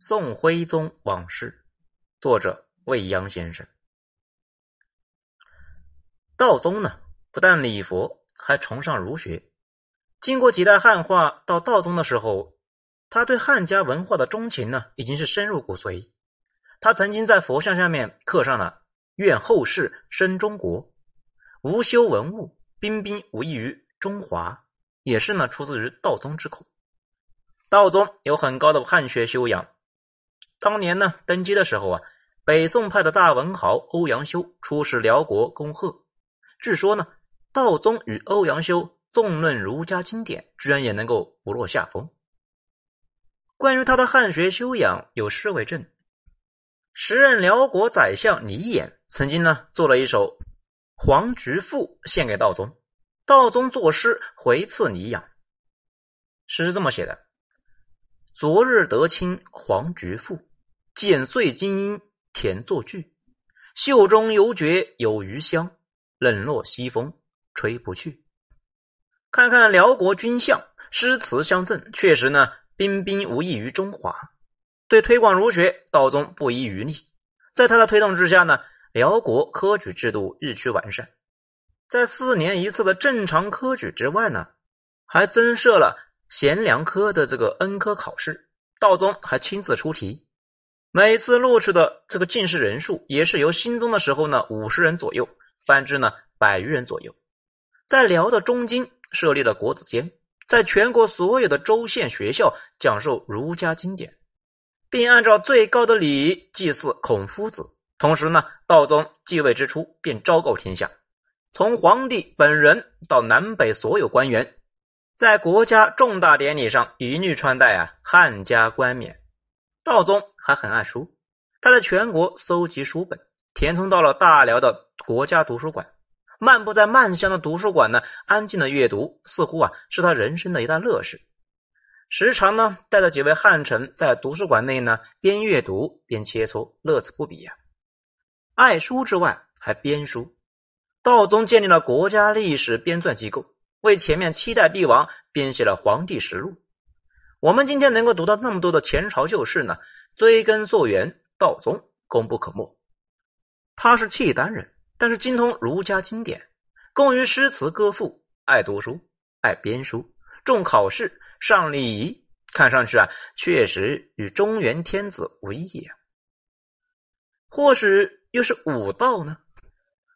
宋徽宗往事，作者未央先生。道宗呢，不但礼佛，还崇尚儒学。经过几代汉化，到道宗的时候，他对汉家文化的钟情呢，已经是深入骨髓。他曾经在佛像下面刻上了“愿后世生中国，无修文物，彬彬无异于中华”，也是呢出自于道宗之口。道宗有很高的汉学修养。当年呢，登基的时候啊，北宋派的大文豪欧阳修出使辽国恭贺。据说呢，道宗与欧阳修纵论儒家经典，居然也能够不落下风。关于他的汉学修养，有诗为证：时任辽国宰相李衍曾经呢，做了一首《黄菊赋》献给道宗，道宗作诗回赐李养。诗是这么写的。昨日得清黄菊赋，剪碎金英填作句。袖中犹觉有余香，冷落西风吹不去。看看辽国军相，诗词相赠，确实呢彬彬无异于中华。对推广儒学，道宗不遗余力。在他的推动之下呢，辽国科举制度日趋完善。在四年一次的正常科举之外呢，还增设了。贤良科的这个恩科考试，道宗还亲自出题，每次录取的这个进士人数也是由新宗的时候呢五十人左右，翻至呢百余人左右。在辽的中京设立了国子监，在全国所有的州县学校讲授儒家经典，并按照最高的礼仪祭祀孔夫子。同时呢，道宗继位之初便昭告天下，从皇帝本人到南北所有官员。在国家重大典礼上，一律穿戴啊汉家冠冕。道宗还很爱书，他在全国搜集书本，填充到了大辽的国家图书馆。漫步在漫香的图书馆呢，安静的阅读，似乎啊是他人生的一大乐事。时常呢，带着几位汉臣在图书馆内呢，边阅读边切磋，乐此不彼呀。爱书之外，还编书。道宗建立了国家历史编纂机构。为前面七代帝王编写了《皇帝实录》，我们今天能够读到那么多的前朝旧事呢？追根溯源，道宗功不可没。他是契丹人，但是精通儒家经典，工于诗词歌赋，爱读书，爱编书，重考试，上礼仪。看上去啊，确实与中原天子无异啊。或许又是武道呢？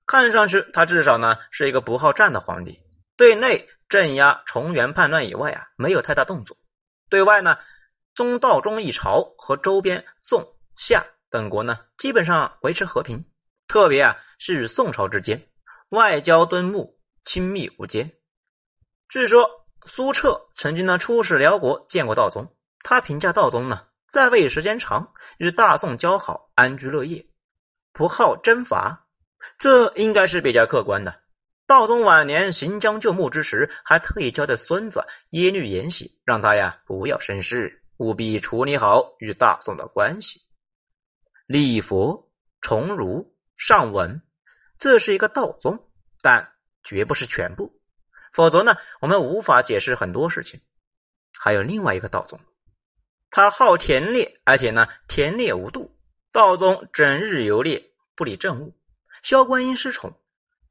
看上去他至少呢是一个不好战的皇帝。对内镇压重元叛乱以外啊，没有太大动作；对外呢，宗道宗一朝和周边宋夏等国呢，基本上维持和平。特别啊，是与宋朝之间，外交敦睦，亲密无间。据说苏澈曾经呢出使辽国，见过道宗。他评价道宗呢，在位时间长，与大宋交好，安居乐业，不好征伐。这应该是比较客观的。道宗晚年行将就木之时，还特意交代孙子耶律延禧，让他呀不要生事，务必处理好与大宋的关系。礼佛、崇儒、尚文，这是一个道宗，但绝不是全部。否则呢，我们无法解释很多事情。还有另外一个道宗，他好田猎，而且呢田猎无度。道宗整日游猎，不理政务，萧观音失宠。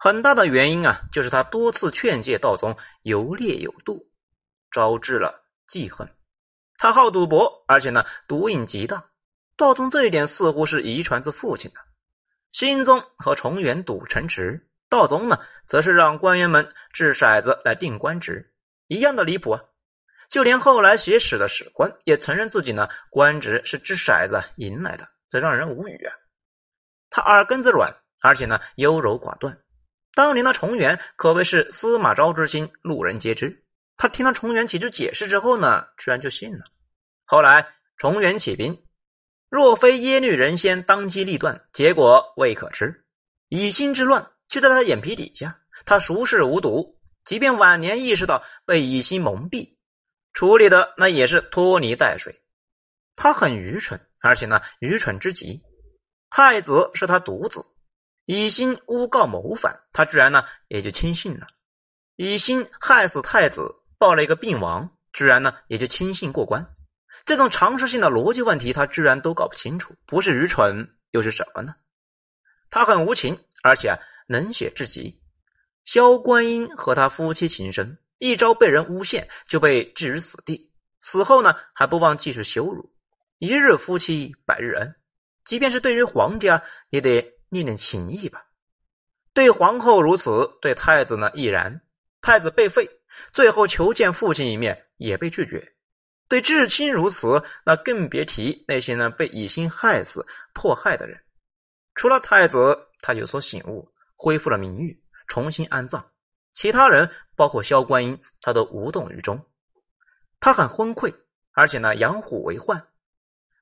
很大的原因啊，就是他多次劝诫道宗游猎有度，招致了记恨。他好赌博，而且呢毒瘾极大。道宗这一点似乎是遗传自父亲的。新宗和重元赌城池，道宗呢则是让官员们掷骰子来定官职，一样的离谱啊！就连后来写史的史官也承认自己呢官职是掷骰子赢来的，这让人无语啊！他耳根子软，而且呢优柔寡断。当年的重元可谓是司马昭之心，路人皆知。他听了重元几句解释之后呢，居然就信了。后来重元起兵，若非耶律仁先当机立断，结果未可知。以心之乱就在他眼皮底下，他熟视无睹。即便晚年意识到被以心蒙蔽，处理的那也是拖泥带水。他很愚蠢，而且呢，愚蠢之极。太子是他独子。以心诬告谋反，他居然呢也就轻信了；以心害死太子，报了一个病亡，居然呢也就轻信过关。这种常识性的逻辑问题，他居然都搞不清楚，不是愚蠢又是什么呢？他很无情，而且冷血至极。萧观音和他夫妻情深，一朝被人诬陷，就被置于死地。死后呢，还不忘继续羞辱。一日夫妻百日恩，即便是对于皇家，也得念念情义吧。对皇后如此，对太子呢亦然。太子被废，最后求见父亲一面，也被拒绝。对至亲如此，那更别提那些呢被以心害死、迫害的人。除了太子，他有所醒悟，恢复了名誉，重新安葬。其他人，包括萧观音，他都无动于衷。他很昏聩，而且呢养虎为患。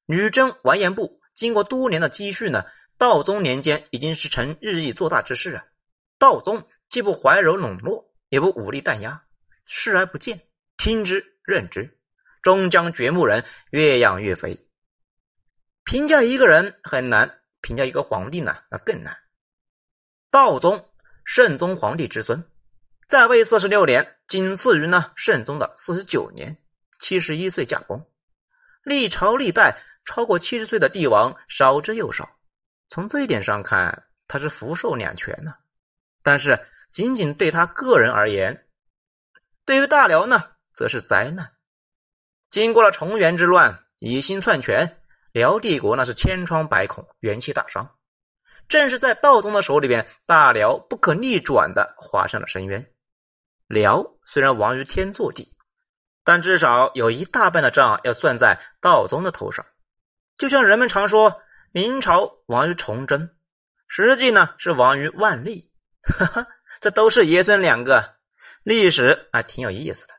女真完颜部经过多年的积蓄呢，道宗年间已经是成日益做大之势啊。道宗既不怀柔笼络，也不武力弹压，视而不见，听之任之。终将掘墓人越养越肥。评价一个人很难，评价一个皇帝呢，那更难。道宗，圣宗皇帝之孙，在位四十六年，仅次于呢圣宗的四十九年，七十一岁驾崩。历朝历代超过七十岁的帝王少之又少。从这一点上看，他是福寿两全呢。但是仅仅对他个人而言，对于大辽呢，则是灾难。经过了重元之乱，以心篡权，辽帝国那是千疮百孔，元气大伤。正是在道宗的手里边，大辽不可逆转的滑向了深渊。辽虽然亡于天祚帝，但至少有一大半的账要算在道宗的头上。就像人们常说，明朝亡于崇祯，实际呢是亡于万历。哈哈，这都是爷孙两个，历史还挺有意思的。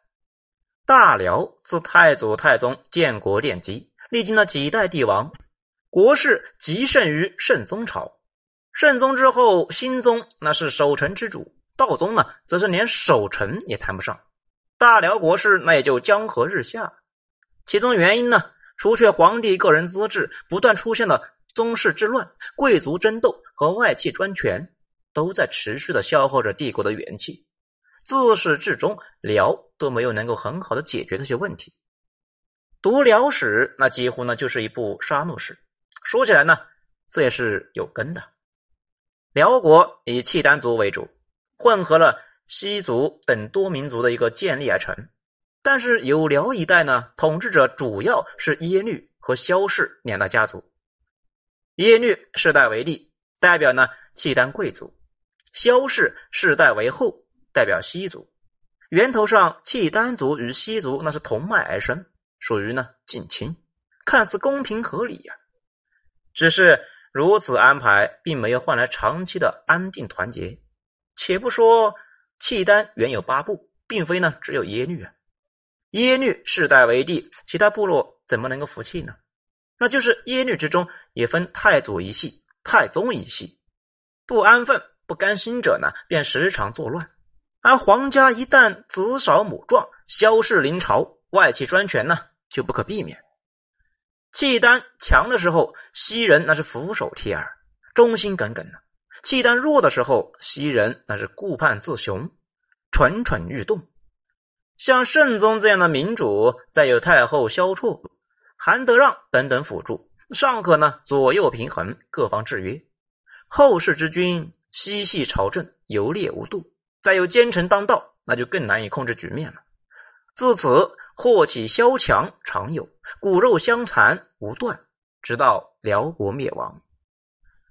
大辽自太祖、太宗建国奠基，历经了几代帝王，国势极盛于圣宗朝。圣宗之后，新宗那是守成之主，道宗呢，则是连守成也谈不上。大辽国势那也就江河日下。其中原因呢，除却皇帝个人资质不断出现了宗室之乱、贵族争斗和外戚专权，都在持续的消耗着帝国的元气。自始至终，辽都没有能够很好的解决这些问题。读辽史，那几乎呢就是一部杀戮史。说起来呢，这也是有根的。辽国以契丹族为主，混合了西族等多民族的一个建立而成。但是有辽一带呢，统治者主要是耶律和萧氏两大家族。耶律世代为帝，代表呢契丹贵族；萧氏世代为后。代表西族，源头上契丹族与西族那是同脉而生，属于呢近亲，看似公平合理呀。只是如此安排，并没有换来长期的安定团结。且不说契丹原有八部，并非呢只有耶律啊。耶律世代为帝，其他部落怎么能够服气呢？那就是耶律之中也分太祖一系、太宗一系，不安分、不甘心者呢，便时常作乱。而皇家一旦子少母壮，萧氏临朝，外戚专权呢，就不可避免。契丹强的时候，西人那是俯首帖耳，忠心耿耿的；契丹弱的时候，西人那是顾盼自雄，蠢蠢欲动。像圣宗这样的民主，再有太后萧绰、韩德让等等辅助，尚可呢左右平衡，各方制约。后世之君嬉戏朝政，游猎无度。再有奸臣当道，那就更难以控制局面了。自此，祸起萧墙常有，骨肉相残无断，直到辽国灭亡。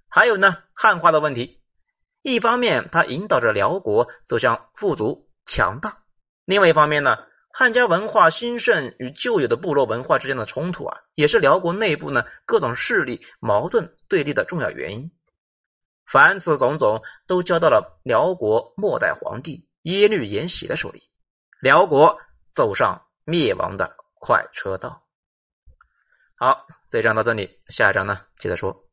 还有呢，汉化的问题。一方面，它引导着辽国走向富足强大；另外一方面呢，汉家文化兴盛与旧有的部落文化之间的冲突啊，也是辽国内部呢各种势力矛盾对立的重要原因。凡此种种，都交到了辽国末代皇帝耶律延禧的手里，辽国走上灭亡的快车道。好，这一章到这里，下一章呢，接着说。